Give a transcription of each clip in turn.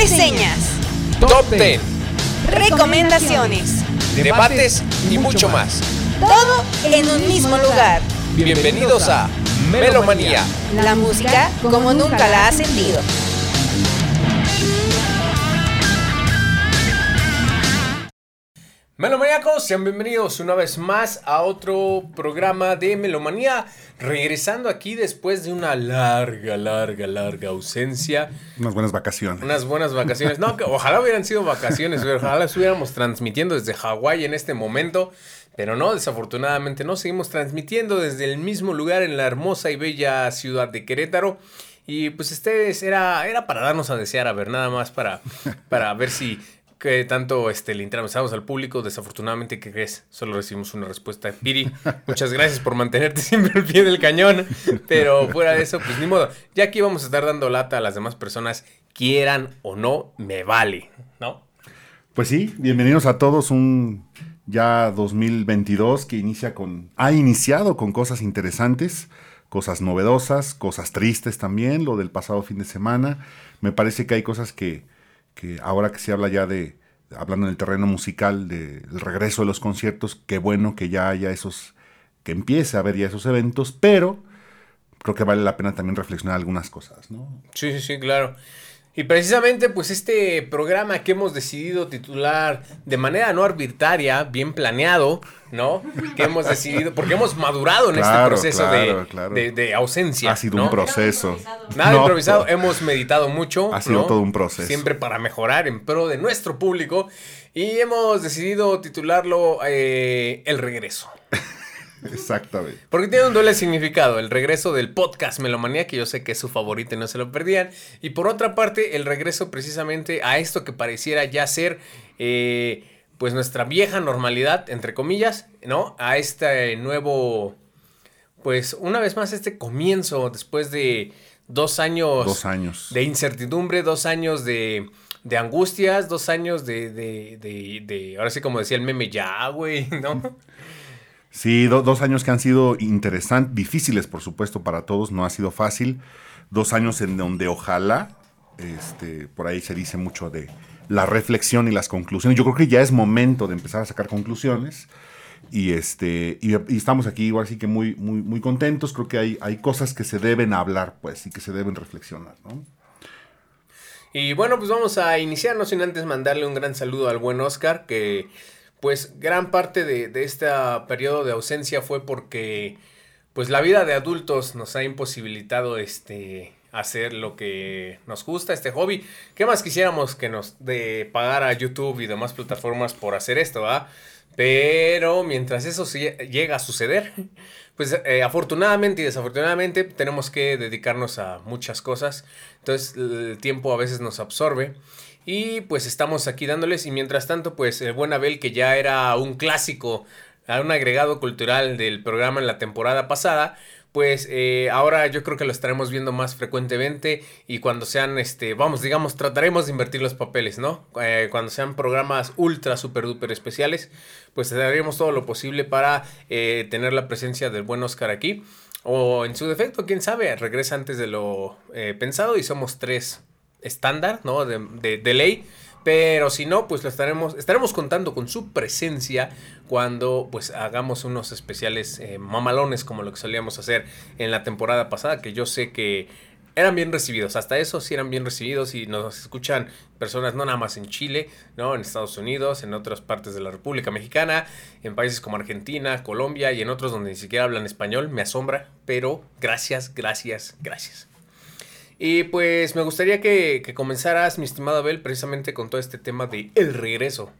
reseñas, Top 10, recomendaciones, debates y mucho más. todo en un mismo lugar. Bienvenidos a Melomanía. La música como nunca la has sentido. Melomaníacos, sean bienvenidos una vez más a otro programa de Melomanía. Regresando aquí después de una larga, larga, larga ausencia. Unas buenas vacaciones. Unas buenas vacaciones. No, que ojalá hubieran sido vacaciones, pero ojalá estuviéramos transmitiendo desde Hawái en este momento. Pero no, desafortunadamente no. Seguimos transmitiendo desde el mismo lugar en la hermosa y bella ciudad de Querétaro. Y pues ustedes era, era para darnos a desear, a ver, nada más para, para ver si que tanto este, le interesamos al público. Desafortunadamente, ¿qué crees? Solo recibimos una respuesta Piri. Muchas gracias por mantenerte siempre al pie del cañón. Pero fuera de eso, pues ni modo. Ya aquí vamos a estar dando lata a las demás personas, quieran o no, me vale, ¿no? Pues sí, bienvenidos a todos. Un ya 2022 que inicia con. Ha iniciado con cosas interesantes, cosas novedosas, cosas tristes también. Lo del pasado fin de semana. Me parece que hay cosas que, que ahora que se habla ya de. Hablando en el terreno musical del regreso de los conciertos, qué bueno que ya haya esos. que empiece a haber ya esos eventos, pero creo que vale la pena también reflexionar algunas cosas, ¿no? Sí, sí, sí, claro. Y precisamente, pues este programa que hemos decidido titular de manera no arbitraria, bien planeado, ¿no? Que hemos decidido, porque hemos madurado en este Claro, proceso de, claro, claro. de- de ausencia. Ha sido ¿no? un proceso. Nada No, improvisado, hemos meditado mucho. Ha sido ¿no? todo un proceso. Siempre para mejorar en pro de nuestro público. Y hemos decidido titularlo eh, El Regreso. Exactamente. Porque tiene un doble significado, el regreso del podcast Melomanía, que yo sé que es su favorito y no se lo perdían. Y por otra parte, el regreso precisamente a esto que pareciera ya ser, eh, pues nuestra vieja normalidad, entre comillas, ¿no? A este nuevo, pues una vez más este comienzo después de dos años. Dos años. De incertidumbre, dos años de, de angustias, dos años de, de, de, de- ahora sí como decía el meme, ya, güey, ¿no? Sí, do- dos años que han sido interesantes, difíciles por supuesto para todos, no ha sido fácil. Dos años en donde ojalá, este, por ahí se dice mucho de la reflexión y las conclusiones. Yo creo que ya es momento de empezar a sacar conclusiones. Y este, y, estamos aquí igual así que muy, muy, muy contentos. Creo que hay, hay cosas que se deben hablar, pues, y que se deben reflexionar, ¿no? Y bueno, pues vamos a iniciar, no sin antes mandarle un gran saludo al buen Oscar, que pues gran parte de, de este periodo de ausencia fue porque pues la vida de adultos nos ha imposibilitado este hacer lo que nos gusta, este hobby. ¿Qué más quisiéramos que nos de pagar a YouTube y demás plataformas por hacer esto, ah? Pero mientras eso llega a suceder, pues eh, afortunadamente y desafortunadamente tenemos que dedicarnos a muchas cosas. Entonces el tiempo a veces nos absorbe. Y pues estamos aquí dándoles. Y mientras tanto, pues el buen Abel, que ya era un clásico, un agregado cultural del programa en la temporada pasada. Pues eh, ahora yo creo que lo estaremos viendo más frecuentemente y cuando sean, este, vamos, digamos, trataremos de invertir los papeles, ¿no? Eh, cuando sean programas ultra, super, duper especiales, pues haremos todo lo posible para eh, tener la presencia del buen Oscar aquí. O en su defecto, quién sabe, regresa antes de lo pensado y somos tres estándar, ¿no? De, de- ley. Pero si no, pues lo estaremos, estaremos contando con su presencia cuando pues hagamos unos especiales eh, mamalones como lo que solíamos hacer en la temporada pasada, que yo sé que eran bien recibidos. Hasta eso sí eran bien recibidos y nos escuchan personas no nada más en Chile, ¿no? En Estados Unidos, en otras partes de la República Mexicana, en países como Argentina, Colombia y en otros donde ni siquiera hablan español. Me asombra, pero gracias, gracias, gracias. Y pues me gustaría que, que comenzaras, mi estimado Abel, precisamente con todo este tema de el regreso.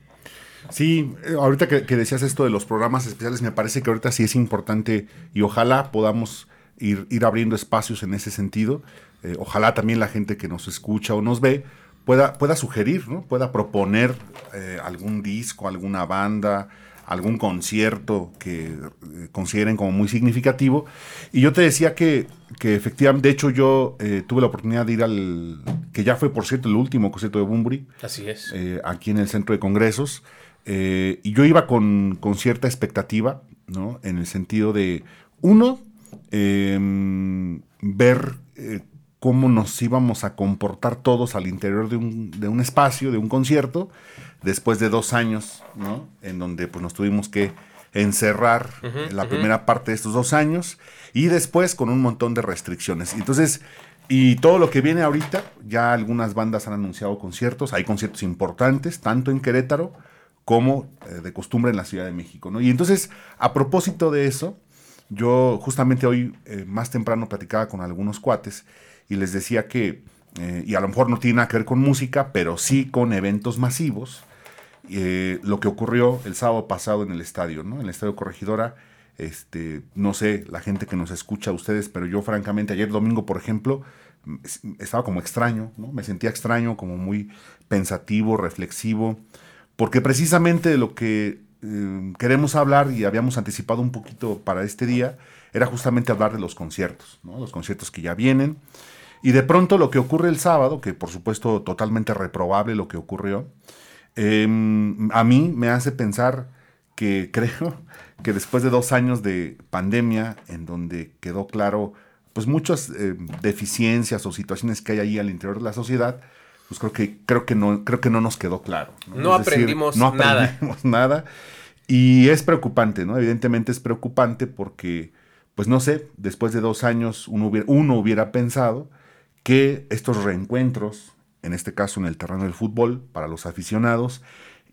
Sí, eh, ahorita que, decías esto de los programas especiales, me parece que ahorita sí es importante y ojalá podamos ir, ir abriendo espacios en ese sentido. Eh, ojalá también la gente que nos escucha o nos ve pueda, pueda sugerir, ¿no? pueda proponer eh, algún disco, alguna banda, algún concierto que eh, consideren como muy significativo. Y yo te decía que, que efectivamente, de hecho yo eh, tuve la oportunidad de ir al, que ya fue por cierto el último concierto de Bumburi, Así es. eh, aquí en el centro de congresos. eh, y yo iba con, con cierta expectativa, ¿no? En el sentido de, uno, em, ver cómo nos íbamos a comportar todos al interior de un, de un espacio, de un concierto, después de dos años, ¿no? En donde pues nos tuvimos que encerrar en la primera parte de estos dos años y después con un montón de restricciones. Entonces, y todo lo que viene ahorita, ya algunas bandas han anunciado conciertos, hay conciertos importantes, tanto en Querétaro como eh, de costumbre en la Ciudad de México, ¿no? Y entonces, a propósito de eso, yo justamente hoy eh, más temprano platicaba con algunos cuates y les decía que, eh, y a lo mejor no tiene nada que ver con música, pero sí con eventos masivos, eh, lo que ocurrió el sábado pasado en el estadio, ¿no? En el estadio Corregidora, este, no sé, la gente que nos escucha a ustedes, pero yo francamente ayer domingo, por ejemplo, estaba como extraño, ¿no? Me sentía extraño, como muy pensativo, reflexivo, porque precisamente de lo que eh, queremos hablar y habíamos anticipado un poquito para este día era justamente hablar de los conciertos, los conciertos que ya vienen. Y de pronto lo que ocurre el sábado, que por supuesto totalmente reprobable lo que ocurrió, em, a mí me hace pensar que creo que después de dos años de pandemia, en donde quedó claro pues muchas eh, deficiencias o situaciones que hay ahí al interior de la sociedad, pues creo que, creo que, no, creo que no nos quedó claro. No, aprendimos, no aprendimos nada. Y es preocupante, ¿no? Evidentemente es preocupante porque, pues no sé, después de dos años uno hubiera, uno hubiera pensado que estos reencuentros, en este caso en el terreno del fútbol, para los aficionados,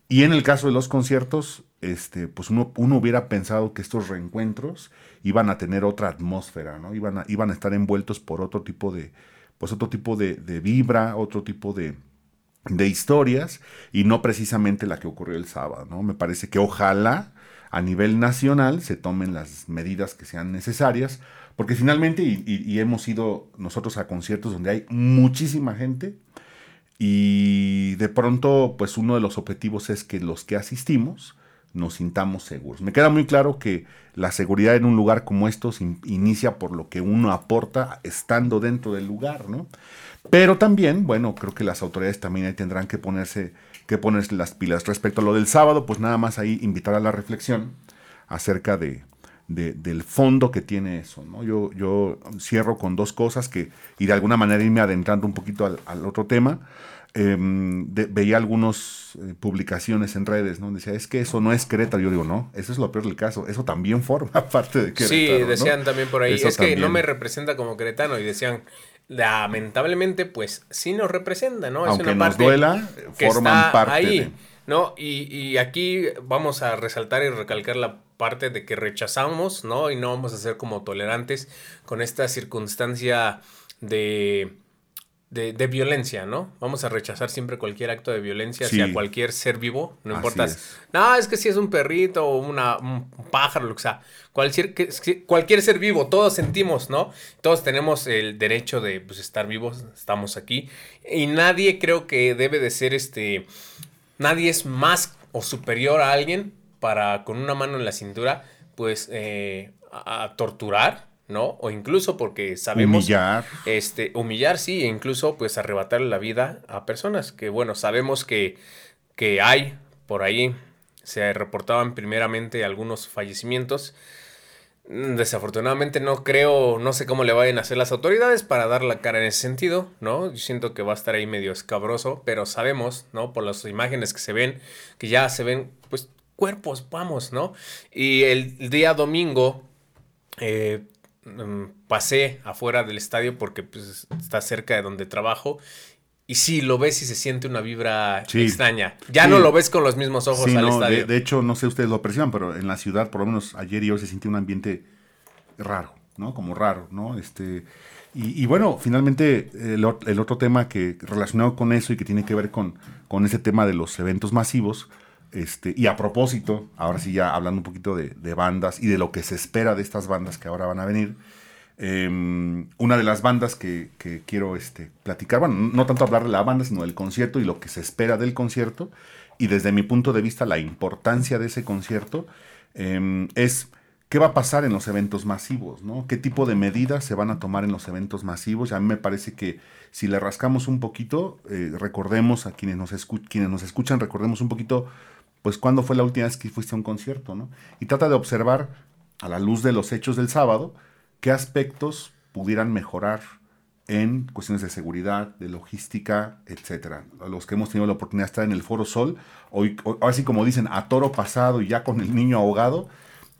y en el caso de los conciertos, este, pues uno, uno hubiera pensado que estos reencuentros iban a tener otra atmósfera, ¿no? Iban a, iban a estar envueltos por otro tipo de, pues otro tipo de, vibra, otro tipo de, historias y no precisamente la que ocurrió el sábado, ¿no? Me parece que ojalá a nivel nacional se tomen las medidas que sean necesarias, porque finalmente, y, hemos ido nosotros a conciertos donde hay muchísima gente, y de pronto, pues uno de los objetivos es que los que asistimos nos sintamos seguros. Me queda muy claro que la seguridad en un lugar como estos inicia por lo que uno aporta estando dentro del lugar, ¿no? Pero también, bueno, creo que las autoridades también tendrán que ponerse, que ponerse las pilas. Respecto a lo del sábado, pues nada más ahí invitar a la reflexión acerca de, del fondo que tiene eso, ¿no? Yo, yo cierro con dos cosas que, y de alguna manera irme adentrando un poquito al otro tema. Em, veía algunas eh, publicaciones en redes, ¿no? Decía, es que eso no es Querétaro. Yo digo, no, eso es lo peor del caso. Eso también forma parte de Querétaro. Sí, decían también por ahí, es que no me representa como queretano. Y decían, lamentablemente, pues sí nos representa, ¿no? Es Aunque una parte nos duela, forman parte ahí, ¿no? Y, y aquí vamos a resaltar y recalcar la parte de que rechazamos, ¿no? Y no vamos a ser como tolerantes con esta circunstancia de de, de, violencia, ¿no? Vamos a rechazar siempre cualquier acto de violencia hacia cualquier ser vivo, no importa. No, es que si es un perrito o una, un pájaro, lo que sea. Cualquier, cualquier ser vivo, todos sentimos, ¿no? Todos tenemos el derecho de pues, estar vivos, estamos aquí. Y nadie creo que debe de ser este. Nadie es más o superior a alguien para con una mano en la cintura, pues, eh, a torturar ¿no? O incluso porque sabemos... Humillar. Este, humillar, sí, e incluso pues arrebatarle la vida a personas que, bueno, sabemos que, que hay por ahí, se reportaban primeramente algunos fallecimientos. Mm, desafortunadamente no creo, no sé cómo le vayan a hacer las autoridades para dar la cara en ese sentido, ¿no? Yo siento que va a estar ahí medio escabroso, pero sabemos, ¿no? Por las imágenes que se ven, que ya se ven, pues, cuerpos, vamos, ¿no? Y el día domingo, eh, pasé afuera del estadio porque pues, está cerca de donde trabajo. Y sí, lo ves y se siente una vibra extraña. Ya no lo ves con los mismos ojos al estadio. De, hecho, no sé si ustedes lo perciban, pero en la ciudad, por lo menos ayer y hoy, se sintió un ambiente raro, ¿no? Como raro, ¿no? Este, y, bueno, finalmente, el, otro tema que relacionado con eso y que tiene que ver con, con ese tema de los eventos masivos, este, y a propósito, ahora sí ya hablando un poquito de, bandas y de lo que se espera de estas bandas que ahora van a venir, em, una de las bandas que, quiero este, platicar, bueno, no tanto hablar de la banda, sino del concierto y lo que se espera del concierto, y desde mi punto de vista la importancia de ese concierto, em, es qué va a pasar en los eventos masivos, ¿no? ¿Qué tipo de medidas se van a tomar en los eventos masivos? A mí me parece que si le rascamos un poquito, eh, recordemos a quienes nos, quienes nos escuchan, recordemos un poquito pues cuándo fue la última vez que fuiste a un concierto, ¿no? Y trata de observar, a la luz de los hechos del sábado, qué aspectos pudieran mejorar en cuestiones de seguridad, de logística, etcétera. Los que hemos tenido la oportunidad de estar en el Foro Sol, hoy, ahora sí como dicen, a toro pasado y ya con el niño ahogado,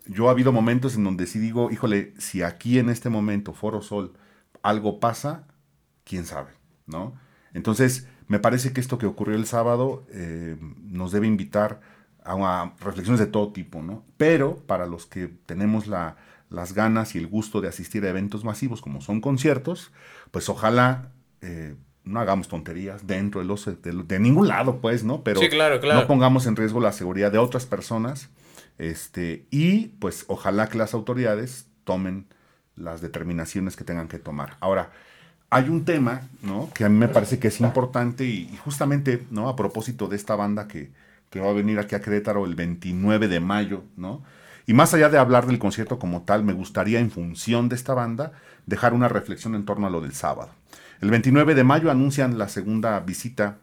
yo ha habido momentos en donde sí digo, híjole, si aquí en este momento, Foro Sol, algo pasa, quién sabe, ¿no? Entonces, me parece que esto que ocurrió el sábado eh, nos debe invitar a, reflexiones de todo tipo, ¿no? Pero para los que tenemos la, las ganas y el gusto de asistir a eventos masivos como son conciertos, pues ojalá eh, no hagamos tonterías dentro de, los, de, ningún lado, pues, ¿no? Pero no pongamos en riesgo la seguridad de otras personas. Este, y pues ojalá que las autoridades tomen las determinaciones que tengan que tomar. Ahora, hay un tema, ¿no? Que a mí me parece que es importante y, justamente, ¿no? A propósito de esta banda que, que va a venir aquí a Querétaro el 29 de mayo, ¿no? Y más allá de hablar del concierto como tal, me gustaría, en función de esta banda, dejar una reflexión en torno a lo del sábado. El 29 de mayo anuncian la segunda visita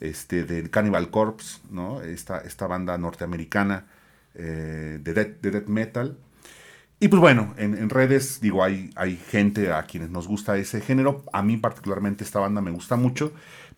este, del Cannibal Corpse, ¿no? esta, esta banda norteamericana eh, de, death, metal. Y pues bueno, en, redes, digo, hay, hay gente a quienes nos gusta ese género. A mí particularmente esta banda me gusta mucho.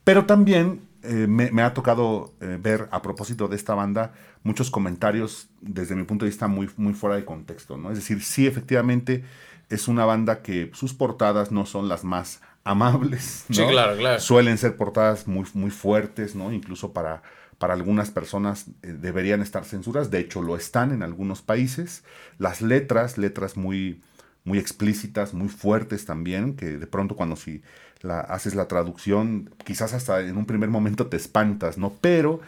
Pero también eh, me, ha tocado eh, ver a propósito de esta banda muchos comentarios desde mi punto de vista muy, muy fuera de contexto, ¿no? Es decir, sí, efectivamente es una banda que sus portadas no son las más amables, ¿no? Sí, claro, claro. Suelen ser portadas muy, muy fuertes, ¿no? Incluso para, para algunas personas eh, deberían estar censuras, de hecho lo están en algunos países. Las letras, letras muy, muy explícitas, muy fuertes también, que de pronto cuando si la, haces la traducción, quizás hasta en un primer momento te espantas, ¿no? Pero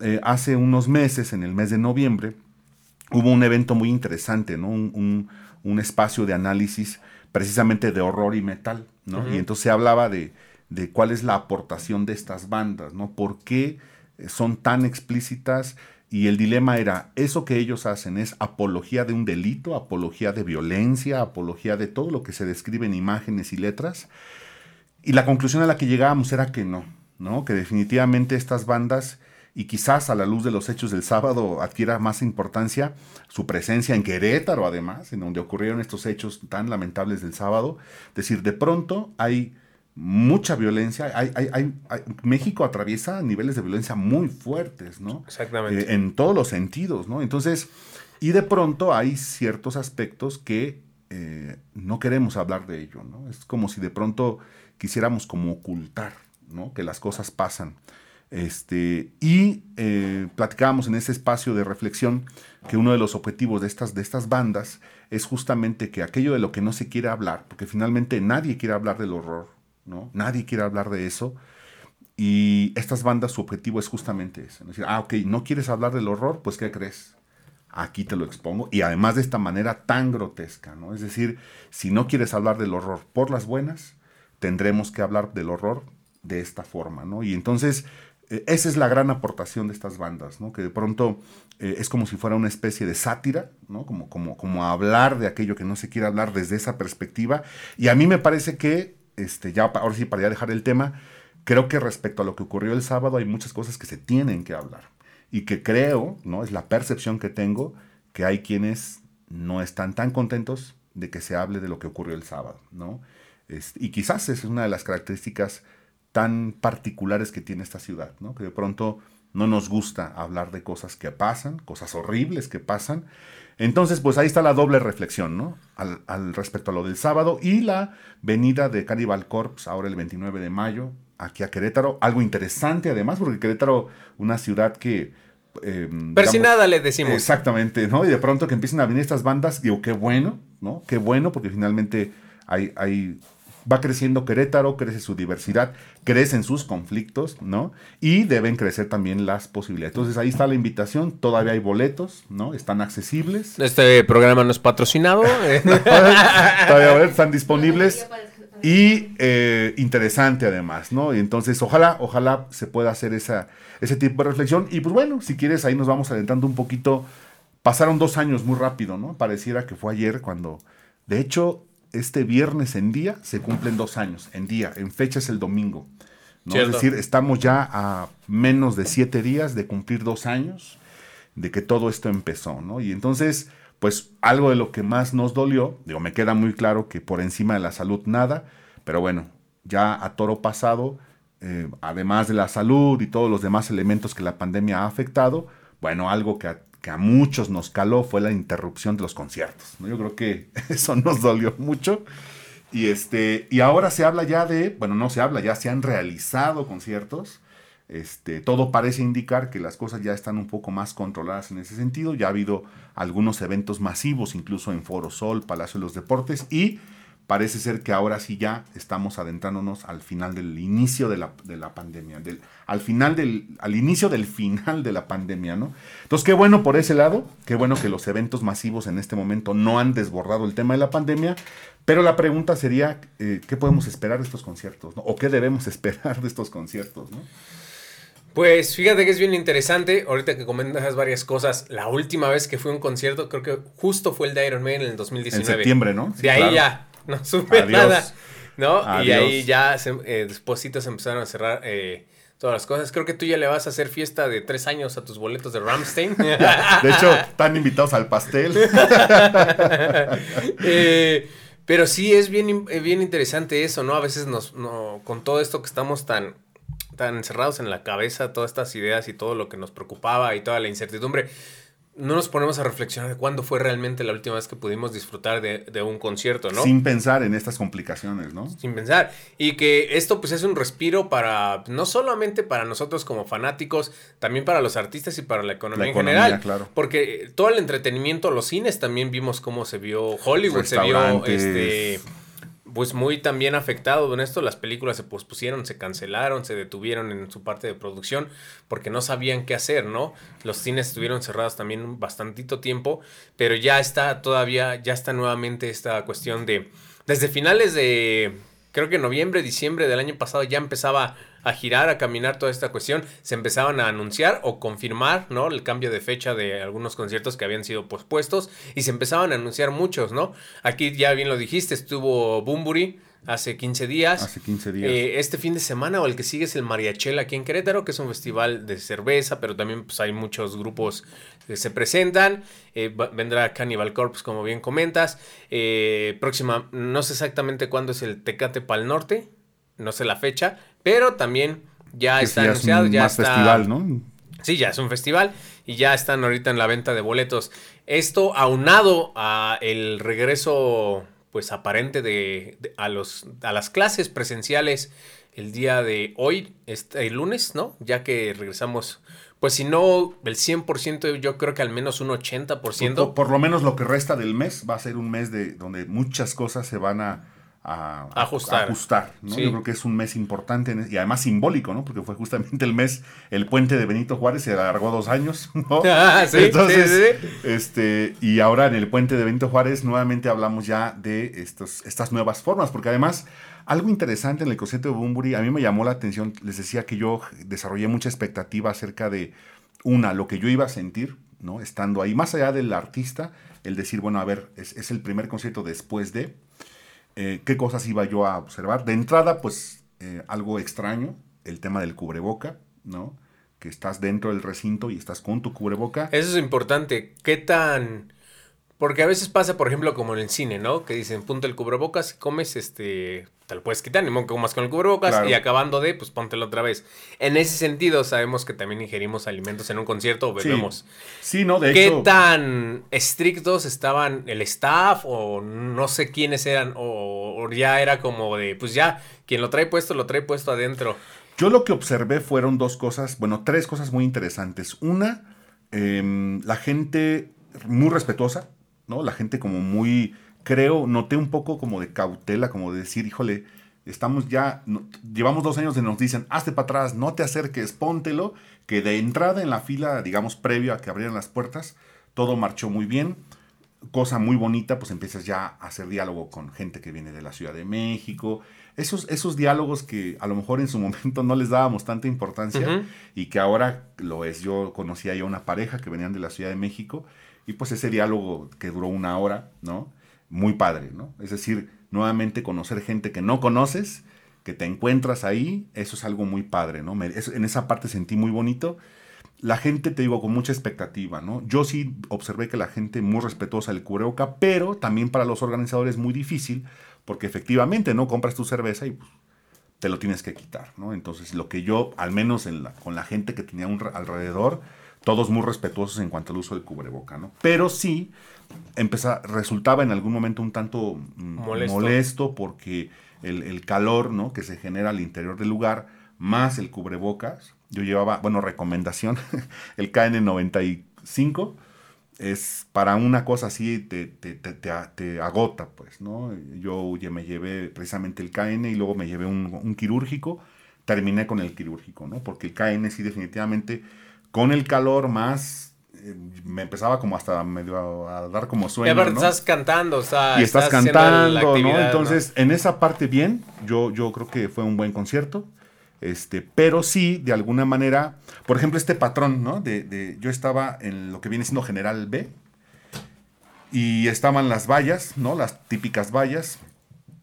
eh, hace unos meses, en el mes de noviembre, hubo un evento muy interesante, ¿no? Un, espacio de análisis precisamente de horror y metal, ¿no? Y entonces se hablaba de, de, cuál es la aportación de estas bandas, ¿no? ¿Por qué son tan explícitas? Y el dilema era, eso que ellos hacen es apología de un delito, apología de violencia, apología de todo lo que se describe en imágenes y letras. Y la conclusión a la que llegábamos era que no, ¿no? Que definitivamente estas bandas, y quizás a la luz de los hechos del sábado adquiera más importancia su presencia en Querétaro, además, en donde ocurrieron estos hechos tan lamentables del sábado. Es decir, de pronto hay mucha violencia. Hay, hay, México atraviesa niveles de violencia muy fuertes, ¿no? Exactamente. Eh, en todos los sentidos, ¿no? Entonces, y de pronto hay ciertos aspectos que eh, no queremos hablar de ello, ¿no? Es como si de pronto quisiéramos como ocultar, ¿no? Que las cosas pasan. Este, y eh, platicábamos en ese espacio de reflexión que uno de los objetivos de estas, de estas bandas es justamente que aquello de lo que no se quiere hablar, porque finalmente nadie quiere hablar del horror, ¿no? Nadie quiere hablar de eso. Y estas bandas, su objetivo es justamente eso. Es decir, ah, ok, no quieres hablar del horror, pues ¿qué crees? Aquí te lo expongo. Y además de esta manera tan grotesca, ¿no? Es decir, si no quieres hablar del horror por las buenas, tendremos que hablar del horror de esta forma, ¿no? Y entonces, eh, esa es la gran aportación de estas bandas, ¿no? Que de pronto eh, es como si fuera una especie de sátira, ¿no? Como, como, como hablar de aquello que no se quiere hablar desde esa perspectiva. Y a mí me parece que, este, ya ahora sí, para ya dejar el tema, creo que respecto a lo que ocurrió el sábado hay muchas cosas que se tienen que hablar. Y que creo, ¿no? Es la percepción que tengo, que hay quienes no están tan contentos de que se hable de lo que ocurrió el sábado, ¿no? Y quizás es una de las características tan particulares que tiene esta ciudad, ¿no? que de pronto no nos gusta hablar de cosas que pasan, cosas horribles que pasan. Entonces, pues ahí está la doble reflexión, ¿no? Al, respecto a lo del sábado y la venida de Cannibal Corpse ahora el 29 de mayo aquí a Querétaro. Algo interesante además, porque Querétaro, una ciudad que... Eh, Persinada le decimos. Exactamente, ¿no? Y de pronto que empiecen a venir estas bandas, digo, qué bueno, ¿no? Qué bueno, porque finalmente hay, hay va creciendo Querétaro, crece su diversidad, crecen sus conflictos, ¿no? Y deben crecer también las posibilidades. Entonces ahí está la invitación, todavía hay boletos, ¿no? Están accesibles. Este programa no es patrocinado. todavía están disponibles. Y eh, interesante además, ¿no? Y entonces ojalá, ojalá se pueda hacer esa, ese tipo de reflexión. Y pues bueno, si quieres ahí nos vamos adentrando un poquito. Pasaron dos años muy rápido, ¿no? Pareciera que fue ayer cuando, de hecho, este viernes en día se cumplen dos años, en día, en fecha es el domingo. ¿no? Es decir, estamos ya a menos de siete días de cumplir dos años de que todo esto empezó, ¿no? Y entonces, pues algo de lo que más nos dolió, digo, me queda muy claro que por encima de la salud nada, pero bueno, ya a toro pasado, eh, además de la salud y todos los demás elementos que la pandemia ha afectado, bueno, algo que a, que a muchos nos caló fue la interrupción de los conciertos. ¿no? Yo creo que eso nos dolió mucho. Y, este, y ahora se habla ya de, bueno, no se habla, ya se han realizado conciertos. Este, todo parece indicar que las cosas ya están un poco más controladas en ese sentido. Ya ha habido algunos eventos masivos, incluso en Foro Sol, Palacio de los Deportes, y parece ser que ahora sí ya estamos adentrándonos al final del inicio de la, de la pandemia, del, al final del, al inicio del final de la pandemia, ¿no? Entonces, qué bueno por ese lado, qué bueno que los eventos masivos en este momento no han desbordado el tema de la pandemia, pero la pregunta sería, eh, ¿qué podemos esperar de estos conciertos? ¿no? ¿O qué debemos esperar de estos conciertos? ¿no? Pues fíjate que es bien interesante, ahorita que comentas varias cosas, la última vez que fui a un concierto, creo que justo fue el de Iron Man en el 2019. En septiembre, ¿no? Sí, de ahí claro. ya, no supe Adiós. nada, ¿no? Adiós. Y ahí ya, se, eh, después se empezaron a cerrar eh, todas las cosas. Creo que tú ya le vas a hacer fiesta de tres años a tus boletos de Ramstein. de hecho, están invitados al pastel. eh, pero sí es bien, bien interesante eso, ¿no? A veces nos, no, con todo esto que estamos tan tan encerrados en la cabeza todas estas ideas y todo lo que nos preocupaba y toda la incertidumbre, no nos ponemos a reflexionar de cuándo fue realmente la última vez que pudimos disfrutar de, de, un concierto, ¿no? Sin pensar en estas complicaciones, ¿no? Sin pensar. Y que esto pues es un respiro para, no solamente para nosotros como fanáticos, también para los artistas y para la economía, La en economía, general. claro. Porque todo el entretenimiento, los cines también vimos cómo se vio Hollywood, se vio este pues muy también afectado en esto. Las películas se pospusieron, se cancelaron, se detuvieron en su parte de producción porque no sabían qué hacer, ¿no? Los cines estuvieron cerrados también bastantito tiempo, pero ya está todavía, ya está nuevamente esta cuestión de, desde finales de, creo que noviembre, diciembre del año pasado ya empezaba a girar, a caminar toda esta cuestión, se empezaban a anunciar o confirmar, ¿no? El cambio de fecha de algunos conciertos que habían sido pospuestos y se empezaban a anunciar muchos, ¿no? Aquí ya bien lo dijiste, estuvo Bumburi hace 15 días. Hace 15 días. Eh, este fin de semana o el que sigue es el Mariachel aquí en Querétaro, que es un festival de cerveza, pero también pues, hay muchos grupos que se presentan. Eh, va- vendrá Cannibal Corpse, como bien comentas. Eh, próxima, no sé exactamente cuándo es el Tecate Pal Norte, no sé la fecha, pero también ya está ya es anunciado, un ya más está festival, ¿no? Sí, ya es un festival y ya están ahorita en la venta de boletos. Esto aunado a el regreso pues aparente de, de- a los a las clases presenciales el día de hoy, este el lunes, ¿no? Ya que regresamos pues si no el 100%, yo creo que al menos un 80%. Por, por lo menos lo que resta del mes va a ser un mes de donde muchas cosas se van a, a- a- Ajustar. a ajustar, ¿no? Sí. Yo creo que es un mes importante en- y además simbólico, ¿no? Porque fue justamente el mes, el puente de Benito Juárez se alargó dos años, ¿no? Ah, sí, Entonces, sí, este, y ahora en el puente de Benito Juárez nuevamente hablamos ya de estos, estas nuevas formas, porque además algo interesante en el concierto de Bumburi, a mí me llamó la atención, les decía que yo desarrollé mucha expectativa acerca de, una, lo que yo iba a sentir, ¿no? Estando ahí, más allá del artista, el decir, bueno, a ver, es, es el primer concierto después de, eh, qué cosas iba yo a observar. De entrada, pues, eh, algo extraño, el tema del cubreboca, ¿no? Que estás dentro del recinto y estás con tu cubreboca. Eso es importante. ¿Qué tan...? Porque a veces pasa, por ejemplo, como en el cine, ¿no? Que dicen, punto el cubrebocas, comes, este... Te lo puedes quitar, ni modo que comas con el cubrebocas. Claro. Y acabando de, pues póntelo otra vez. En ese sentido, sabemos que también ingerimos alimentos en un concierto o bebemos. Sí, ¿no? De ¿Qué hecho, tan estrictos estaban el staff o no sé quiénes eran? O, o ya era como de, pues ya, quien lo trae puesto, lo trae puesto adentro. yo lo que observé fueron dos cosas, bueno, tres cosas muy interesantes. Una, em, la gente muy respetuosa, ¿no? La gente como muy, creo, noté un poco como de cautela, como de decir, híjole, estamos ya, no- llevamos dos años de nos dicen, hazte para atrás, no te acerques, póntelo, que de entrada en la fila, digamos, previo a que abrieran las puertas, todo marchó muy bien. Cosa muy bonita, pues empiezas ya a hacer diálogo con gente que viene de la Ciudad de México. Esos, esos diálogos que a lo mejor en su momento no les dábamos tanta importancia y que ahora lo es. Yo conocía ya una pareja que venían de la Ciudad de México y pues ese diálogo que duró una hora, ¿no? Muy padre, ¿no? Es decir, nuevamente conocer gente que no conoces, que te encuentras ahí, eso es algo muy padre, ¿no? Me- eso- en esa parte sentí muy bonito. La gente, te digo, con mucha expectativa, ¿no? Yo sí observé que la gente muy respetuosa del cubreboca, pero también para los organizadores muy difícil, porque efectivamente, ¿no? Compras tu cerveza y pues, te lo tienes que quitar, ¿no? Entonces, lo que yo, al menos con la gente que tenía un, alrededor, todos muy respetuosos en cuanto al uso del cubreboca, ¿no? Pero sí, empezaba, resultaba en algún momento un tanto mm, molesto, porque el, el, calor, ¿no? Que se genera al interior del lugar, más el cubrebocas. Yo llevaba, bueno, recomendación, el KN95 es para una cosa así te, te, te, te, agota, pues, ¿no? Yo me llevé precisamente el KN y luego me llevé un, un, quirúrgico, terminé con el quirúrgico, ¿no? Porque el KN sí definitivamente, con el calor más, eh, me empezaba como hasta medio a, dar como sueño, ¿no? estás cantando, o sea, y estás, cantando, ¿no? Entonces, en esa parte bien, yo, yo creo que fue un buen concierto. Este, pero sí, de alguna manera, por ejemplo, este patrón, ¿no? De, yo estaba en lo que viene siendo General B y estaban las vallas, ¿no? Las típicas vallas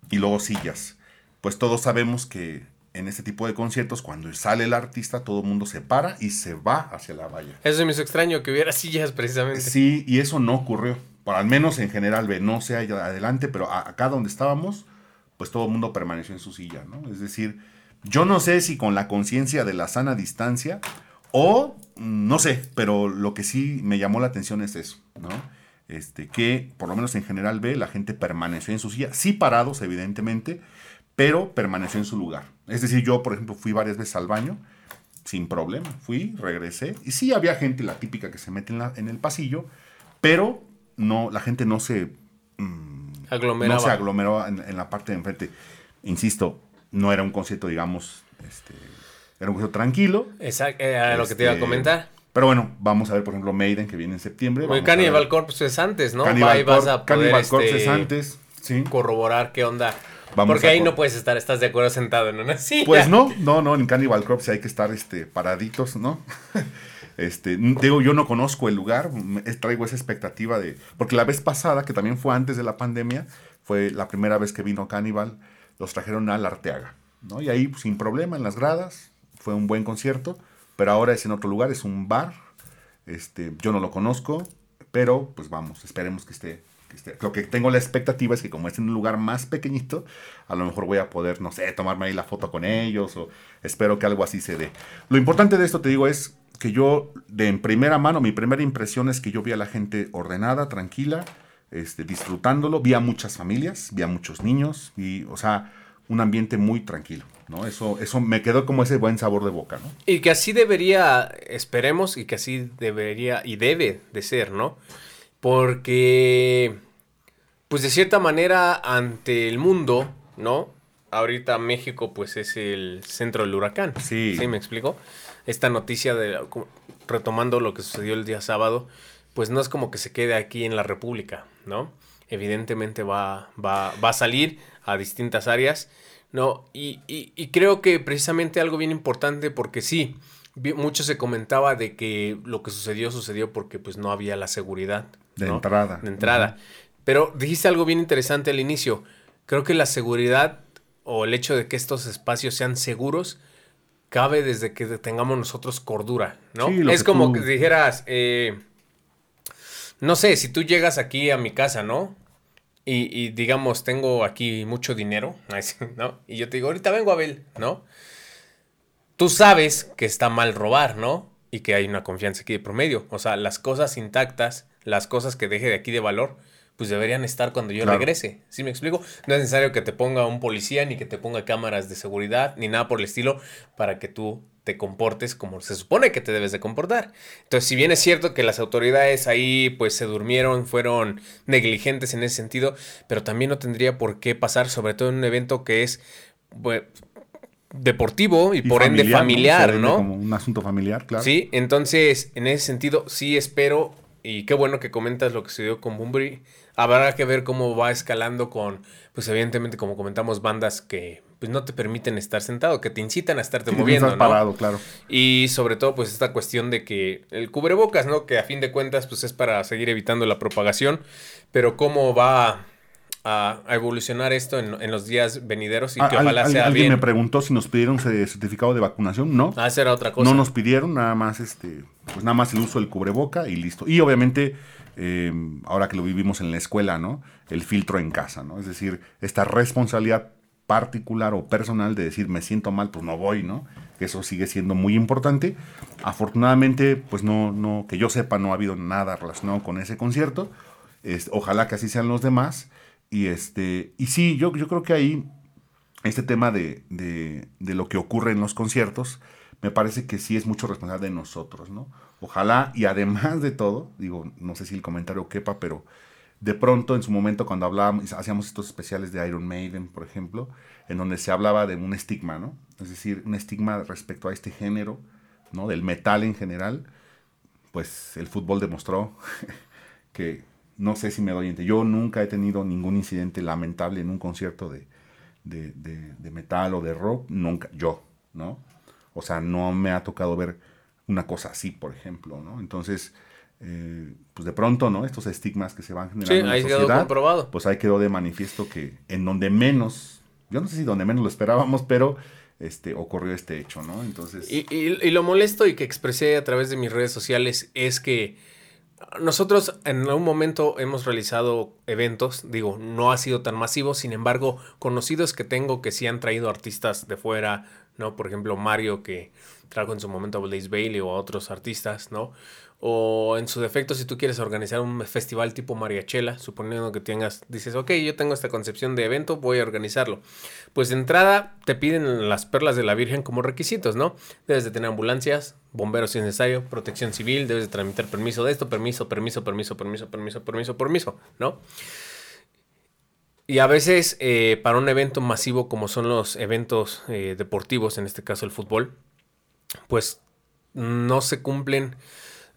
y luego sillas. Pues todos sabemos que en este tipo de conciertos, cuando sale el artista, todo el mundo se para y se va hacia la valla. Eso me hizo extraño, que hubiera sillas precisamente. Sí, y eso no ocurrió. Por al menos en General B, no sé adelante, pero acá donde estábamos, pues todo el mundo permaneció en su silla, ¿no? Es decir, yo no sé si con la conciencia de la sana distancia o no sé, pero lo que sí me llamó la atención es eso, ¿no? Este, que por lo menos en general ve, la gente permaneció en su silla, sí parados evidentemente, pero permaneció en su lugar. Es decir, yo por ejemplo fui varias veces al baño sin problema, fui, regresé y sí había gente, la típica que se mete en, la, en el pasillo, pero no, la gente no se... Mm, no se aglomeró en, en la parte de enfrente. Insisto, no era un concierto, digamos, este, era un concierto tranquilo. Exacto, era lo que te iba a este, comentar. Pero bueno, vamos a ver, por ejemplo, Maiden, que viene en septiembre. Oye, Cannibal Corpse es antes, ¿no? Cannibal, vas a poder, Corpse es este, antes, sí. Corroborar qué onda. Porque ahí no puedes estar, estás de acuerdo sentado en una silla. Pues no, no, no, en Cannibal Corpse hay que estar este, paraditos, ¿no? Este, digo, yo no conozco el lugar, traigo esa expectativa de... Porque la vez pasada, que también fue antes de la pandemia, fue la primera vez que vino Cannibal, los trajeron a la Arteaga, ¿no? Y ahí sin problema en las gradas, fue un buen concierto, pero ahora es en otro lugar, es un bar, este, yo no lo conozco, pero pues vamos, esperemos que esté. Lo que tengo la expectativa es que como es en un lugar más pequeñito, a lo mejor voy a poder, no sé, tomarme ahí la foto con ellos o espero que algo así se dé. Lo importante de esto, te digo, es que yo de en primera mano, mi primera impresión es que yo vi a la gente ordenada, tranquila, este, disfrutándolo. Vi a muchas familias, vi a muchos niños, y, o sea, un ambiente muy tranquilo. ¿no? Eso, eso me quedó como ese buen sabor de boca, ¿no? Y que así debería, esperemos, y que así debería y debe de ser, ¿no? Porque, pues de cierta manera, ante el mundo, ¿no? Ahorita México, pues es el centro del huracán. Sí. ¿Sí me explico? Esta noticia de, retomando lo que sucedió el día sábado, pues no es como que se quede aquí en la República, ¿no? Evidentemente va, va, va a salir a distintas áreas, ¿no? Y, y, creo que precisamente algo bien importante porque sí, mucho se comentaba de que lo que sucedió sucedió porque pues no había la seguridad. De entrada. De entrada. Pero dijiste algo bien interesante al inicio. Creo que la seguridad o el hecho de que estos espacios sean seguros cabe desde que tengamos nosotros cordura, ¿no? es como que dijeras, eh, no sé, si tú llegas aquí a mi casa, ¿no? Y, digamos, tengo aquí mucho dinero, ¿no? Y yo te digo, ahorita vengo a ver, ¿no? Tú sabes que está mal robar, ¿no? Y que hay una confianza aquí de promedio. O sea, las cosas intactas, las cosas que deje de aquí de valor, pues deberían estar cuando yo regrese. ¿Sí me explico? No es necesario que te ponga un policía, ni que te ponga cámaras de seguridad, ni nada por el estilo, para que tú te comportes como se supone que te debes de comportar. Entonces, si bien es cierto que las autoridades ahí pues se durmieron, fueron negligentes en ese sentido, pero también no tendría por qué pasar, sobre todo en un evento que es pues, deportivo y, por ende familiar, ¿no? Como un asunto familiar, claro. Sí, entonces, en ese sentido, sí espero, y qué bueno que comentas lo que se dio con Bunbury, habrá que ver cómo va escalando con, pues evidentemente, como comentamos, bandas que pues no te permiten estar sentado, que te incitan a estarte moviendo, ¿no? parado, claro. Y sobre todo, pues esta cuestión de que el cubrebocas, ¿no? Que a fin de cuentas, pues es para seguir evitando la propagación, pero cómo va a, evolucionar esto en, los días venideros y que ojalá sea alguien me preguntó si nos pidieron certificado de vacunación, ¿no? Ah, esa era otra cosa. No nos pidieron, nada más este, pues nada más el uso del cubreboca y listo. Y obviamente Em, ahora que lo vivimos en la escuela, ¿no? El filtro en casa, ¿no? Es decir, esta responsabilidad particular o personal de decir me siento mal, pues no voy, ¿no? Eso sigue siendo muy importante. Afortunadamente, pues no, no, que yo sepa, no ha habido nada relacionado con ese concierto. Ojalá que así sean los demás. Y este, y sí, yo, yo creo que ahí, este tema de, de, lo que ocurre en los conciertos, me parece que sí es mucho responsable de nosotros, ¿no? Ojalá, y además de todo, digo, no sé si el comentario quepa, pero de pronto en su momento cuando hablábamos, hacíamos estos especiales de Iron Maiden, por ejemplo, en donde se hablaba de un estigma, ¿no? Es decir, un estigma respecto a este género, ¿no? Del metal en general, pues el fútbol demostró que, no sé si me doy entre, yo nunca he tenido ningún incidente lamentable en un concierto de, de, de, de metal o de rock, nunca, yo, ¿no? O sea, no me ha tocado ver una cosa así, por ejemplo, ¿no? Entonces, eh, pues de pronto, ¿no? Estos estigmas que se van generando Sí, en la ahí sociedad, quedó comprobado. pues ahí quedó de manifiesto que en donde menos, yo no sé si donde menos lo esperábamos, pero este ocurrió este hecho, ¿no? Entonces, Y, y- y lo molesto y que expresé a través de mis redes sociales es que nosotros en algún momento hemos realizado eventos, digo, no ha sido tan masivo, sin embargo, conocidos que tengo que sí han traído artistas de fuera, ¿no? Por ejemplo, Mario que trajo en su momento a Blaze Bailey o a otros artistas, ¿no? O en su defecto, si tú quieres organizar un festival tipo Mariachela, suponiendo que tengas, dices, ok, yo tengo esta concepción de evento, voy a organizarlo. Pues de entrada te piden las perlas de la Virgen como requisitos, ¿no? Debes de tener ambulancias, bomberos si es necesario, protección civil, debes de tramitar permiso de esto, permiso, permiso, permiso, permiso, permiso, permiso, permiso, ¿no? Y a veces eh, para un evento masivo como son los eventos eh, deportivos, en este caso el fútbol, pues no se cumplen.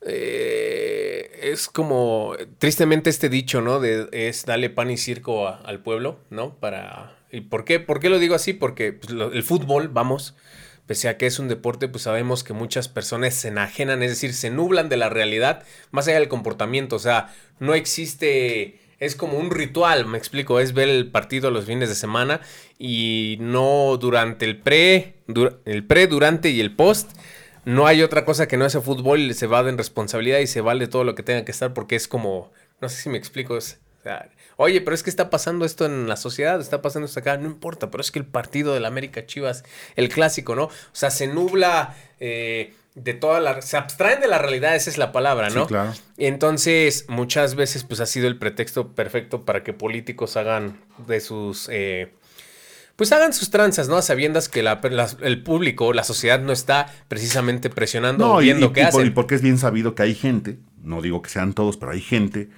Eh, es como, tristemente este dicho, ¿no? De, es dale pan y circo al pueblo, ¿no? Para... ¿Y por qué? ¿Por qué lo digo así? Porque pues, el fútbol, vamos, pese a que es un deporte, pues sabemos que muchas personas se enajenan, es decir, se nublan de la realidad, más allá del comportamiento, o sea, no existe... Es como un ritual, me explico, es ver el partido los fines de semana y no durante el pre, el pre, durante y el post. No hay otra cosa que no ese fútbol y se va de responsabilidad y se vale todo lo que tenga que estar porque es como, no sé si me explico, es, o sea, oye, pero es que está pasando esto en la sociedad, está pasando esto acá, no importa, pero es que el partido del América Chivas, el clásico, ¿no? O sea, se nubla eh, de toda la, se abstraen de la realidad, esa es la palabra, Sí, ¿no? claro. Entonces, muchas veces, pues ha sido el pretexto perfecto para que políticos hagan de sus. eh, pues hagan sus tranzas, ¿no? A sabiendas que la- la- el público, la sociedad no está precisamente presionando o No, y, viendo y- qué y por- hacen. y porque es bien sabido que hay gente, no digo que sean todos, pero hay gente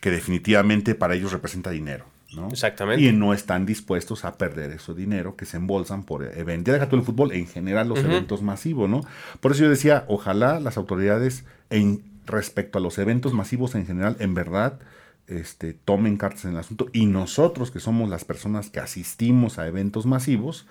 que definitivamente para ellos representa dinero, ¿no? Exactamente. Y no están dispuestos a perder ese dinero que se embolsan por eventos. Ya deja tú el fútbol, en general los eventos masivos, ¿no? Por eso yo decía, ojalá las autoridades en respecto a los eventos masivos en general, en verdad, este, tomen cartas en el asunto. Y nosotros, que somos las personas que asistimos a eventos masivos,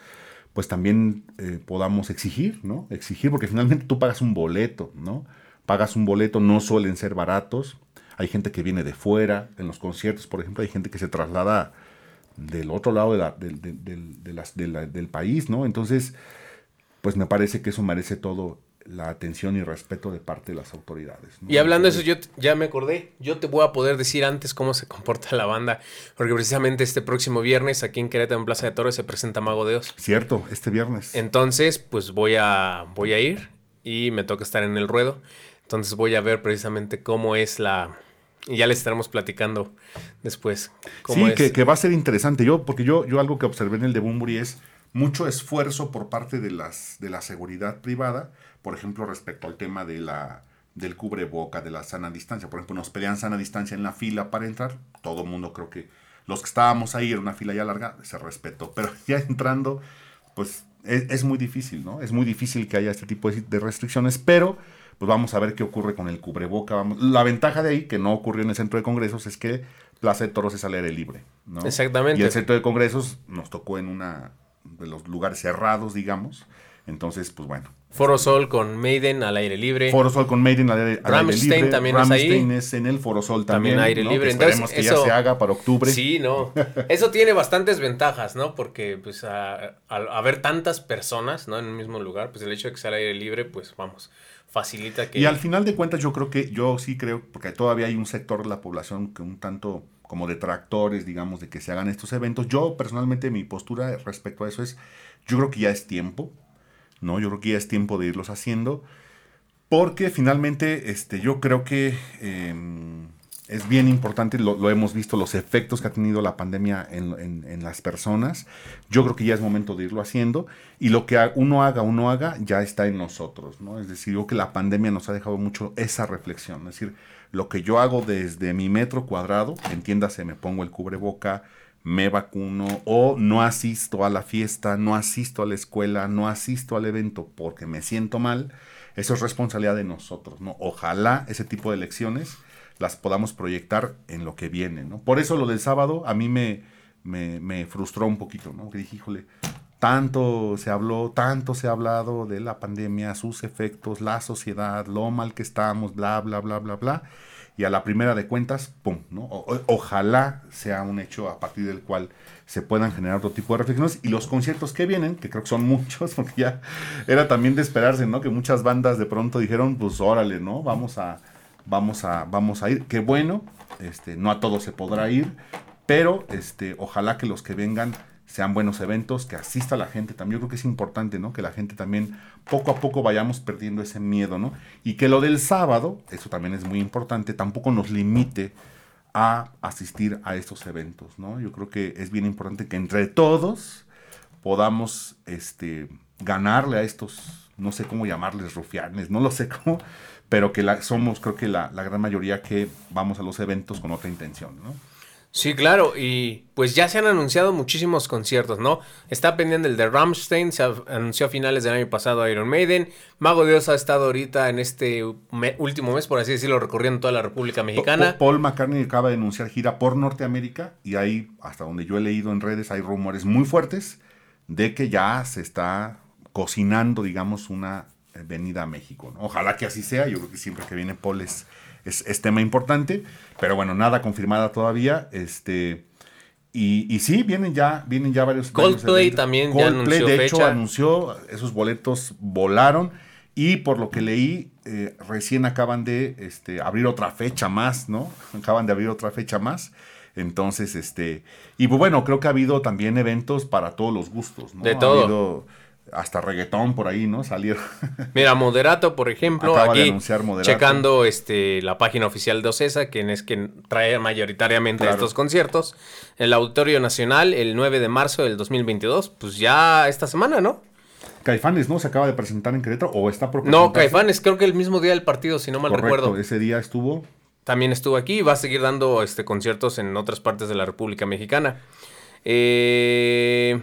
pues también eh, podamos exigir, ¿no? Exigir, porque finalmente tú pagas un boleto, ¿no? Pagas un boleto, no suelen ser baratos. Hay gente que viene de fuera, en los conciertos, por ejemplo, hay gente que se traslada del otro lado de la- de de del país, ¿no? Entonces, pues me parece que eso merece todo la atención y respeto de parte de las autoridades. ¿no? Y hablando de eso, yo ya me acordé. Yo te voy a poder decir antes cómo se comporta la banda. Porque precisamente este próximo viernes, aquí en Querétaro, en Plaza de Torres, se presenta Mago de Oz. Cierto, este viernes. Entonces, pues voy a, voy a ir y me toca estar en el ruedo. Entonces voy a ver precisamente cómo es la... Y ya les estaremos platicando después. Cómo Sí, es. que, que va a ser interesante. Yo, porque yo, yo algo que observé en el de Bumburi es mucho esfuerzo por parte de, las, de la seguridad privada, por ejemplo, respecto al tema de la, del cubreboca, de la sana distancia. Por ejemplo, nos pedían sana distancia en la fila para entrar. Todo el mundo creo que los que estábamos ahí en una fila ya larga, se respetó. Pero ya entrando, pues es, es muy difícil, ¿no? Es muy difícil que haya este tipo de, de restricciones, pero pues vamos a ver qué ocurre con el cubreboca. Vamos. La ventaja de ahí, que no ocurrió en el centro de congresos, es que Plaza de Toros es al aire libre, ¿no? Exactamente. Y el centro de congresos nos tocó en una de los lugares cerrados, digamos. Entonces, pues bueno. Foro Sol con Maiden al aire libre. Foro Sol con Maiden al aire, al aire Rammstein libre. también es ahí. Rammstein es en el Foro Sol También también. aire ¿no? libre. Que esperemos Entonces, que eso- ya se haga para octubre. Sí, no. Eso tiene bastantes ventajas, ¿no? Porque, pues, al haber tantas personas, ¿no? En un mismo lugar, pues el hecho de que sea al aire libre, pues, vamos, facilita que... Y al final de cuentas yo creo que, yo sí creo, porque todavía hay un sector de la población que un tanto como detractores, digamos, de que se hagan estos eventos. Yo personalmente mi postura respecto a eso es, yo creo que ya es tiempo, ¿no? Yo creo que ya es tiempo de irlos haciendo, porque finalmente este, yo creo que em, es bien importante, lo, hemos visto, los efectos que ha tenido la pandemia en, en, las personas. Yo creo que ya es momento de irlo haciendo y lo que uno haga o haga ya está en nosotros, ¿no? Es decir, yo creo que la pandemia nos ha dejado mucho esa reflexión, es decir, lo que yo hago desde mi metro cuadrado, entiéndase, me pongo el cubreboca, me vacuno o no asisto a la fiesta, no asisto a la escuela, no asisto al evento porque me siento mal, eso es responsabilidad de nosotros, ¿no? Ojalá ese tipo de lecciones las podamos proyectar en lo que viene, ¿no? Por eso lo del sábado a mí me, me, frustró un poquito, ¿no? Que dije, híjole, tanto se habló, tanto se ha hablado de la pandemia, sus efectos, la sociedad, lo mal que estamos, bla, bla, bla, bla, bla. Y a la primera de cuentas, ¡pum! ¿no? ojalá sea un hecho a partir del cual se puedan generar otro tipo de reflexiones. Y los conciertos que vienen, que creo que son muchos, porque ya era también de esperarse, ¿no? Que muchas bandas de pronto dijeron, pues órale, ¿no? Vamos a, vamos a, vamos a ir. Qué bueno, este, no a todos se podrá ir, pero este, ojalá que los que vengan sean buenos eventos, que asista la gente también. Yo creo que es importante, ¿no? Que la gente también poco a poco vayamos perdiendo ese miedo, ¿no? Y que lo del sábado, eso también es muy importante, tampoco nos limite a asistir a estos eventos, ¿no? Yo creo que es bien importante que entre todos podamos este, ganarle a estos, no sé cómo llamarles, rufianes, no lo sé cómo, pero que la, somos creo que la, la gran mayoría que vamos a los eventos con otra intención, ¿no? Sí, claro, y pues ya se han anunciado muchísimos conciertos, ¿no? Está pendiente el de Rammstein, se anunció a finales del año pasado Iron Maiden, Mago Dios ha estado ahorita en este último mes, por así decirlo, recorriendo toda la República Mexicana. Paul McCartney acaba de anunciar gira por Norteamérica y ahí, hasta donde yo he leído en redes, hay rumores muy fuertes de que ya se está cocinando, digamos, una venida a México. Ojalá que así sea, yo creo que siempre que viene Paul es es, tema importante, pero bueno, nada confirmada todavía. Este, y, y sí, vienen ya, vienen ya varios. Coldplay también ya anunció de hecho, anunció, esos boletos volaron. Y por lo que leí, eh, recién acaban de este, abrir otra fecha más, ¿no? Acaban de abrir otra fecha más. Entonces, este. Y pues bueno, creo que ha habido también eventos para todos los gustos, ¿no? De todo hasta reggaetón por ahí, ¿no? Salieron. Mira, Moderato, por ejemplo, aquí checando este, la página oficial de Ocesa, quien es quien trae mayoritariamente estos conciertos. El Auditorio Nacional, el 9 de marzo del 2022, pues ya esta semana, ¿no? Caifanes, ¿no? Se acaba de presentar en Querétaro o está por No, Caifanes, creo que el mismo día del partido, si no mal recuerdo. ese día estuvo. También estuvo aquí y va a seguir dando este, conciertos en otras partes de la República Mexicana. Eh...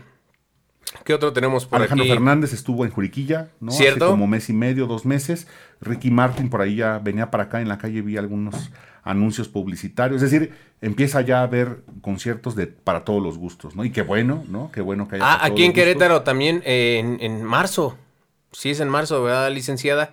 ¿Qué otro tenemos por Alejandro Fernández estuvo en Juriquilla, ¿no? ¿Cierto? Hace como mes y medio, dos meses. Ricky Martin por ahí ya venía para acá en la calle, vi algunos anuncios publicitarios. Es decir, empieza ya a haber conciertos de para todos los gustos, ¿no? Y qué bueno, ¿no? Qué bueno que haya. Ah, aquí en Querétaro también eh, en, marzo. Sí, es en marzo, ¿verdad, licenciada?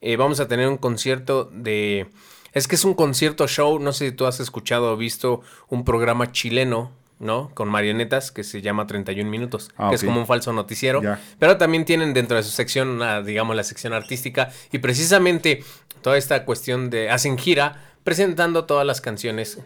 Eh, vamos a tener un concierto de. Es que es un concierto show. No sé si tú has escuchado o visto un programa chileno ¿no? Con marionetas que se llama 31 minutos, ah, que es como un falso noticiero. Pero también tienen dentro de su sección, digamos, la sección artística. Y precisamente toda esta cuestión de hacen gira presentando todas las canciones.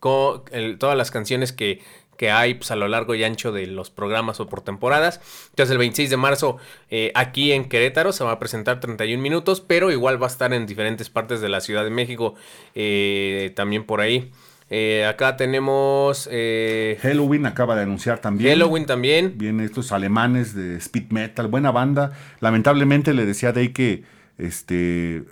Con, todas las canciones que, que hay pues, a lo largo y ancho de los programas o por temporadas. Entonces el 26 de marzo eh, aquí en Querétaro se va a presentar 31 minutos, pero igual va a estar en diferentes partes de la Ciudad de México eh, también por ahí. Eh, acá tenemos. Eh, Halloween acaba de anunciar también. Halloween también. Vienen estos alemanes de speed metal, buena banda. Lamentablemente le decía a Day que este,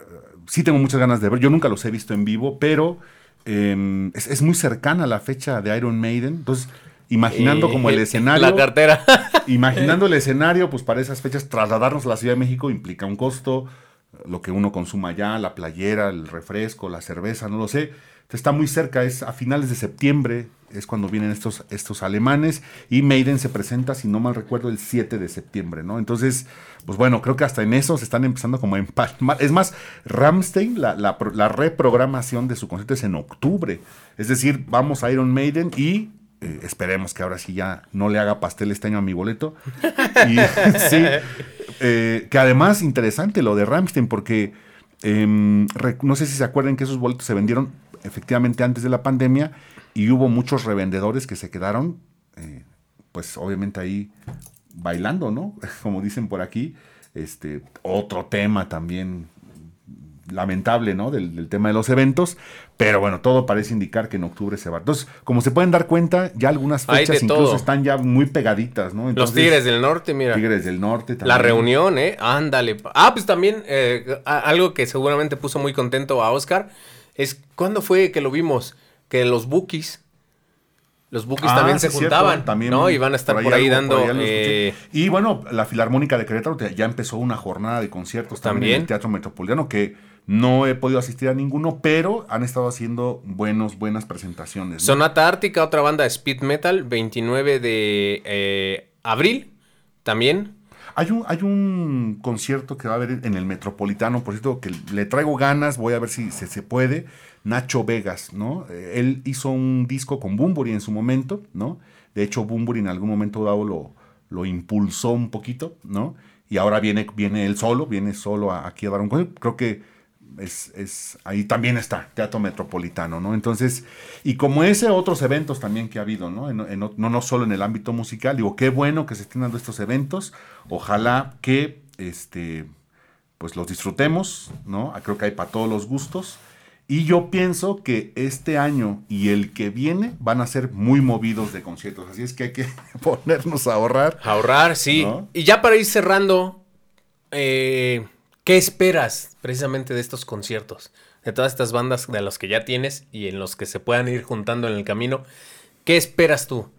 sí tengo muchas ganas de ver. Yo nunca los he visto en vivo, pero em, es, muy cercana la fecha de Iron Maiden. Entonces, imaginando como el escenario. La cartera. imaginando el escenario, pues para esas fechas, trasladarnos a la Ciudad de México implica un costo. Lo que uno consuma allá, la playera, el refresco, la cerveza, no lo sé está muy cerca, es a finales de septiembre, es cuando vienen estos, estos alemanes, y Maiden se presenta, si no mal recuerdo, el 7 de septiembre, ¿no? Entonces, pues bueno, creo que hasta en eso se están empezando como a empalmar. Es más, Ramstein, la, la, reprogramación de su concierto es en octubre. Es decir, vamos a Iron Maiden y eh, esperemos que ahora sí ya no le haga pastel este año a mi boleto. Y, sí, eh, que además interesante lo de Ramstein porque em, no sé si se acuerdan que esos boletos se vendieron efectivamente antes de la pandemia y hubo muchos revendedores que se quedaron, eh, pues obviamente ahí bailando, ¿no? Como dicen por aquí, este, otro tema también lamentable, ¿no? Del, tema de los eventos, pero bueno, todo parece indicar que en octubre se va. Entonces, como se pueden dar cuenta, ya algunas fechas incluso están ya muy pegaditas, ¿no? los Tigres del Norte, mira. Tigres del Norte también. La reunión, ¿eh? Ándale. Ah, pues también eh, algo que seguramente puso muy contento a Oscar es, ¿cuándo fue que lo vimos? Que los Bookies los Bookies ah, también se juntaban, también, ¿no? Y van a estar por ahí, dando... Eh, y bueno, la Filarmónica de Querétaro ya empezó una jornada de conciertos también, en el Teatro Metropolitano que no he podido asistir a ninguno, pero han estado haciendo buenos, buenas presentaciones. Sonata Ártica, otra banda de speed metal, 29 de eh, abril, también. Hay un, hay un concierto que va a haber en el Metropolitano, por cierto, que le traigo ganas, voy a ver si se, se puede. Nacho Vegas, ¿no? Eh, él hizo un disco con Bumburi en su momento, ¿no? De hecho, Bumburi en algún momento dado lo, lo impulsó un poquito, ¿no? Y ahora viene, viene él solo, viene solo aquí a dar un concierto. Creo que es, ahí también está, Teatro Metropolitano, ¿no? Entonces, y como ese, otros eventos también que ha habido, ¿no? no, no solo en el ámbito musical, digo, qué bueno que se estén dando estos eventos, ojalá que, este, pues los disfrutemos, ¿no? Creo que hay para todos los gustos. Y yo pienso que este año y el que viene van a ser muy movidos de conciertos. Así es que hay que ponernos a ahorrar. Ahorrar, sí. Y ya para ir cerrando, eh, ¿Qué esperas precisamente de estos conciertos? De todas estas bandas de los que ya tienes y en los que se puedan ir juntando en el camino. ¿Qué esperas tú?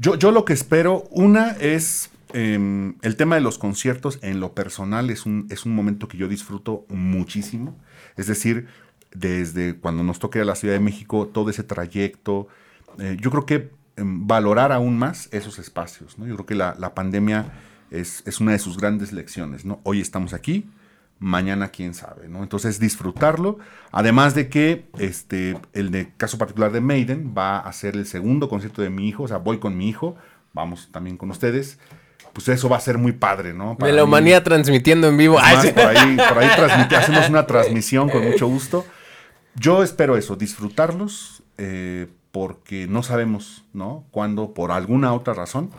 Yo, yo lo que espero, una es em, el tema de los conciertos en lo personal, es un, es un momento que yo disfruto muchísimo. Es decir, desde cuando nos toque a la Ciudad de México, todo ese trayecto, eh, yo creo que em, valorar aún más esos espacios. ¿no? Yo creo que la, la pandemia es, una de sus grandes lecciones, ¿no? Hoy estamos aquí, mañana quién sabe, ¿no? Entonces disfrutarlo, además de que este, el de caso particular de Maiden va a ser el segundo concierto de mi hijo, o sea, voy con mi hijo, vamos también con ustedes, pues eso va a ser muy padre, ¿no? Para Melomanía transmitiendo en vivo. Más, por ahí, por ahí hacemos una transmisión con mucho gusto. Yo espero eso, disfrutarlos, eh, porque no sabemos, ¿no? Cuándo, por alguna otra razón,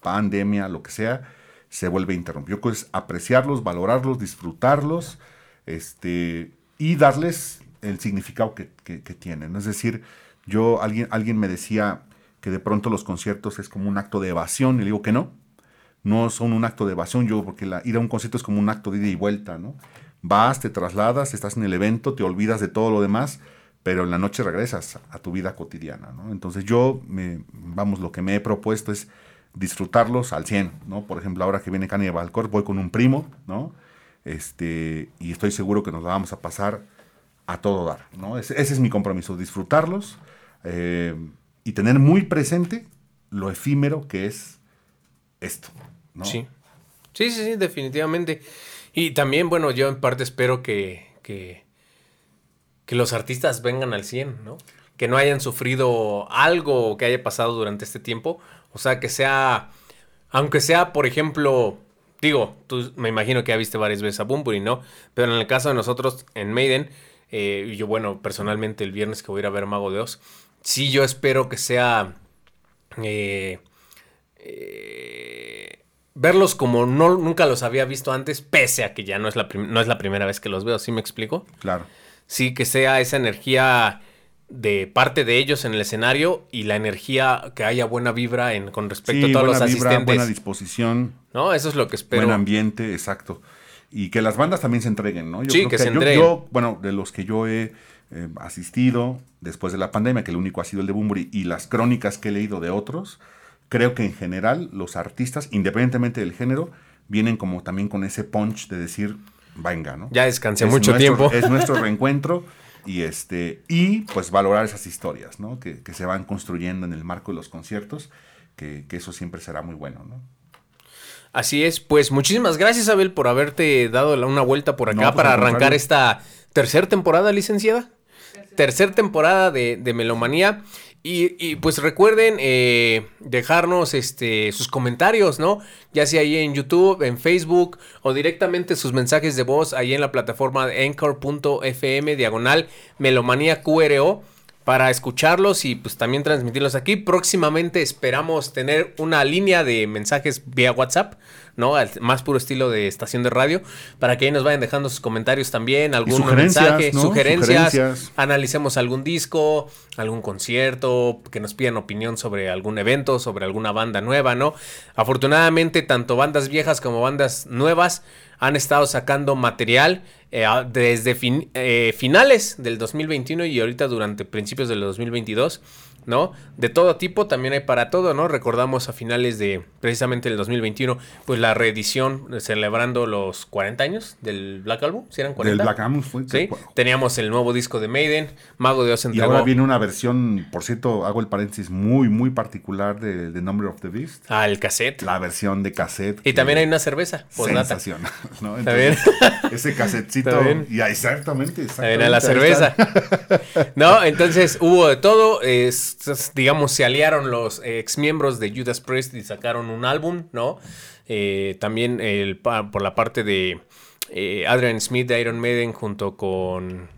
pandemia, lo que sea, se vuelve que es apreciarlos, valorarlos, disfrutarlos este, y darles el significado que, tienen. Es decir, yo, alguien, alguien me decía que de pronto los conciertos es como un acto de evasión, y le digo que no, no son un acto de evasión, yo, porque ir a un concierto es como un acto de ida y vuelta, ¿no? Vas, te trasladas, estás en el evento, te olvidas de todo lo demás, pero en la noche regresas a tu vida cotidiana, ¿no? Entonces yo, me, vamos, lo que me he propuesto es disfrutarlos al 100, ¿no? Por ejemplo, ahora que viene Cani Valcor, voy con un primo, ¿no? Este, y estoy seguro que nos la vamos a pasar a todo dar, ¿no? Ese, es mi compromiso, disfrutarlos eh, y tener muy presente lo efímero que es esto, ¿no? Sí. Sí, sí, sí, definitivamente. Y también, bueno, yo en parte espero que, que, que los artistas vengan al 100, ¿no? Que no hayan sufrido algo que haya pasado durante este tiempo, o sea, que sea, aunque sea, por ejemplo, digo, tú me imagino que ya viste varias veces a Bumburi, ¿no? Pero en el caso de nosotros, en Maiden, eh, y yo, bueno, personalmente el viernes que voy a ir a ver Mago de Oz, sí yo espero que sea... Eh, eh, verlos como no, nunca los había visto antes, pese a que ya no es, la no es la primera vez que los veo, ¿sí me explico? Claro. Sí, que sea esa energía de parte de ellos en el escenario y la energía, que haya buena vibra en, con respecto a todos los asistentes. Buena disposición. ¿No? Eso es lo que espero. Buen ambiente, exacto. Y que las bandas también se entreguen, ¿no? Yo sí, que, se entreguen. Yo, bueno, de los que yo he eh, asistido después de la pandemia, que el único ha sido el de Bumburi, y las crónicas que he leído de otros, creo que en general los artistas, independientemente del género, vienen como también con ese punch de decir, venga, ¿no? Ya descansé mucho tiempo. Es nuestro reencuentro y, este, y pues valorar esas historias ¿no? que, se van construyendo en el marco de los conciertos, que, eso siempre será muy bueno. ¿no? Así es, pues muchísimas gracias Abel por haberte dado una vuelta por acá pues, para arrancar esta tercera temporada, licenciada. Tercera temporada de, de Melomanía. Y, y, pues recuerden eh, dejarnos este, sus comentarios, ¿no? Ya sea ahí en YouTube, en Facebook o directamente sus mensajes de voz ahí en la plataforma anchor.fm diagonal melomanía QRO para escucharlos y pues también transmitirlos aquí. Próximamente esperamos tener una línea de mensajes vía WhatsApp, ¿no? Al más puro estilo de estación de radio, para que ahí nos vayan dejando sus comentarios también, algún sugerencias, mensaje, ¿no? sugerencias, Sugerencias. analicemos algún disco, algún concierto, que nos pidan opinión sobre algún evento, sobre alguna banda nueva, ¿no? Afortunadamente, tanto bandas viejas como bandas nuevas han estado sacando material eh, desde eh, finales del 2021 y ahorita durante principios del 2022, ¿no? De todo tipo, también hay para todo, ¿no? Recordamos a finales de precisamente el 2021, pues la reedición eh, celebrando los 40 años del Black Album, si eran 40? Del Black Album fue. Sí, teníamos el nuevo disco de Maiden, Mago de Oz Y entregó ahora viene una versión, por cierto, hago el paréntesis, muy, muy particular de The Number of the Beast. al cassette. La versión de cassette. Y también hay una cerveza. Sensacional. ¿no? Entonces, Ese bien. Y exactamente, exactamente. También a la cerveza. no, entonces hubo de todo. es- digamos, se aliaron los ex miembros de Judas Priest y sacaron un álbum, ¿no? Eh, también el, por la parte de eh, Adrian Smith de Iron Maiden junto con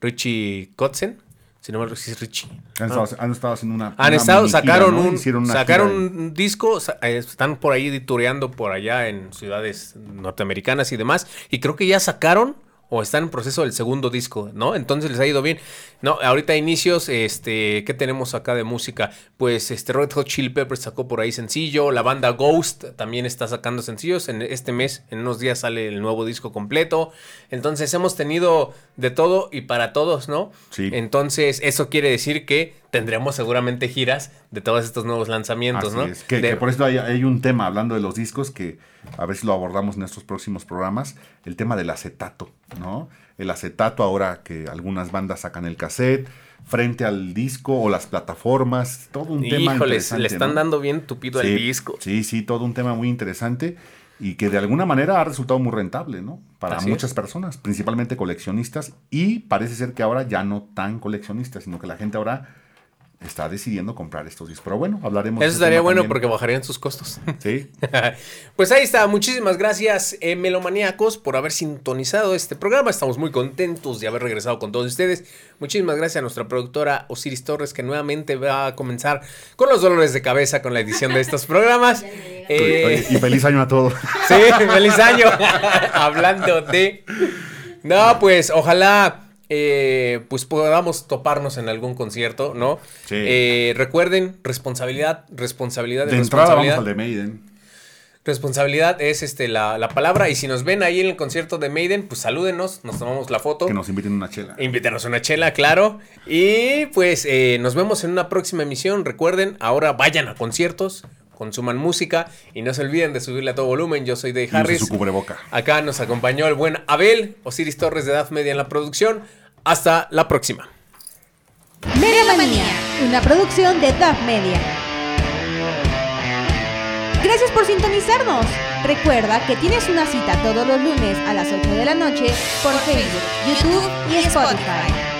Richie Kotzen. Si no me si es Richie. Han, estado, han estado haciendo una. Han una estado, gira, sacaron ¿no? un, Hicieron sacaron un disco, eh, están por ahí tureando por allá en ciudades norteamericanas y demás, y creo que ya sacaron o están en proceso del segundo disco, ¿no? Entonces les ha ido bien. No, ahorita inicios, este, ¿qué tenemos acá de música? Pues este Red Hot Chili Peppers sacó por ahí sencillo, la banda Ghost también está sacando sencillos, en este mes, en unos días sale el nuevo disco completo. Entonces hemos tenido de todo y para todos, ¿no? Sí. Entonces, eso quiere decir que tendremos seguramente giras de todos estos nuevos lanzamientos, Así ¿no? es. Que, De- que por eso hay, hay un tema hablando de los discos que a ver si lo abordamos en estos próximos programas, el tema del acetato, ¿no? El acetato ahora que algunas bandas sacan el cassette frente al disco o las plataformas, todo un tema interesante. le están ¿no? dando bien tupido sí, al disco. Sí, sí, todo un tema muy interesante y que de alguna manera ha resultado muy rentable, ¿no? Para Así muchas es. personas, principalmente coleccionistas y parece ser que ahora ya no tan coleccionistas, sino que la gente ahora está decidiendo comprar estos discos. Pero bueno, hablaremos de Eso estaría bueno también. porque bajarían sus costos. Sí, pues ahí está, muchísimas gracias eh, melomaníacos por haber sintonizado este programa. Estamos muy contentos de haber regresado con todos ustedes. Muchísimas gracias a nuestra productora Osiris Torres que nuevamente va a comenzar con los dolores de cabeza con la edición de estos programas. Eh, Oye, y feliz año a todos. Sí, feliz año. Hablando de. No, pues ojalá eh, pues podamos toparnos en algún concierto, ¿no? Sí. Eh, recuerden, responsabilidad, responsabilidad, De entrada vamos responsabilidad. al de Maiden. Responsabilidad es este la, la palabra. Y si nos ven ahí en el concierto de Maiden, pues salúdenos, nos tomamos la foto. Que nos inviten una chela. Invítanos una chela, claro. Y pues eh, nos vemos en una próxima emisión. Recuerden, ahora vayan a conciertos, consuman música y no se olviden de subirle a todo volumen. Yo soy Dave Y Harris. su cubreboca. Acá nos acompañó el buen Abel, Osiris Torres de Edad Media en la producción. Hasta la próxima. Melomanía, una producción de DAF Media. Gracias por sintonizarnos. Recuerda que tienes una cita todos los lunes a las 8 de la noche por Facebook, YouTube y Spotify.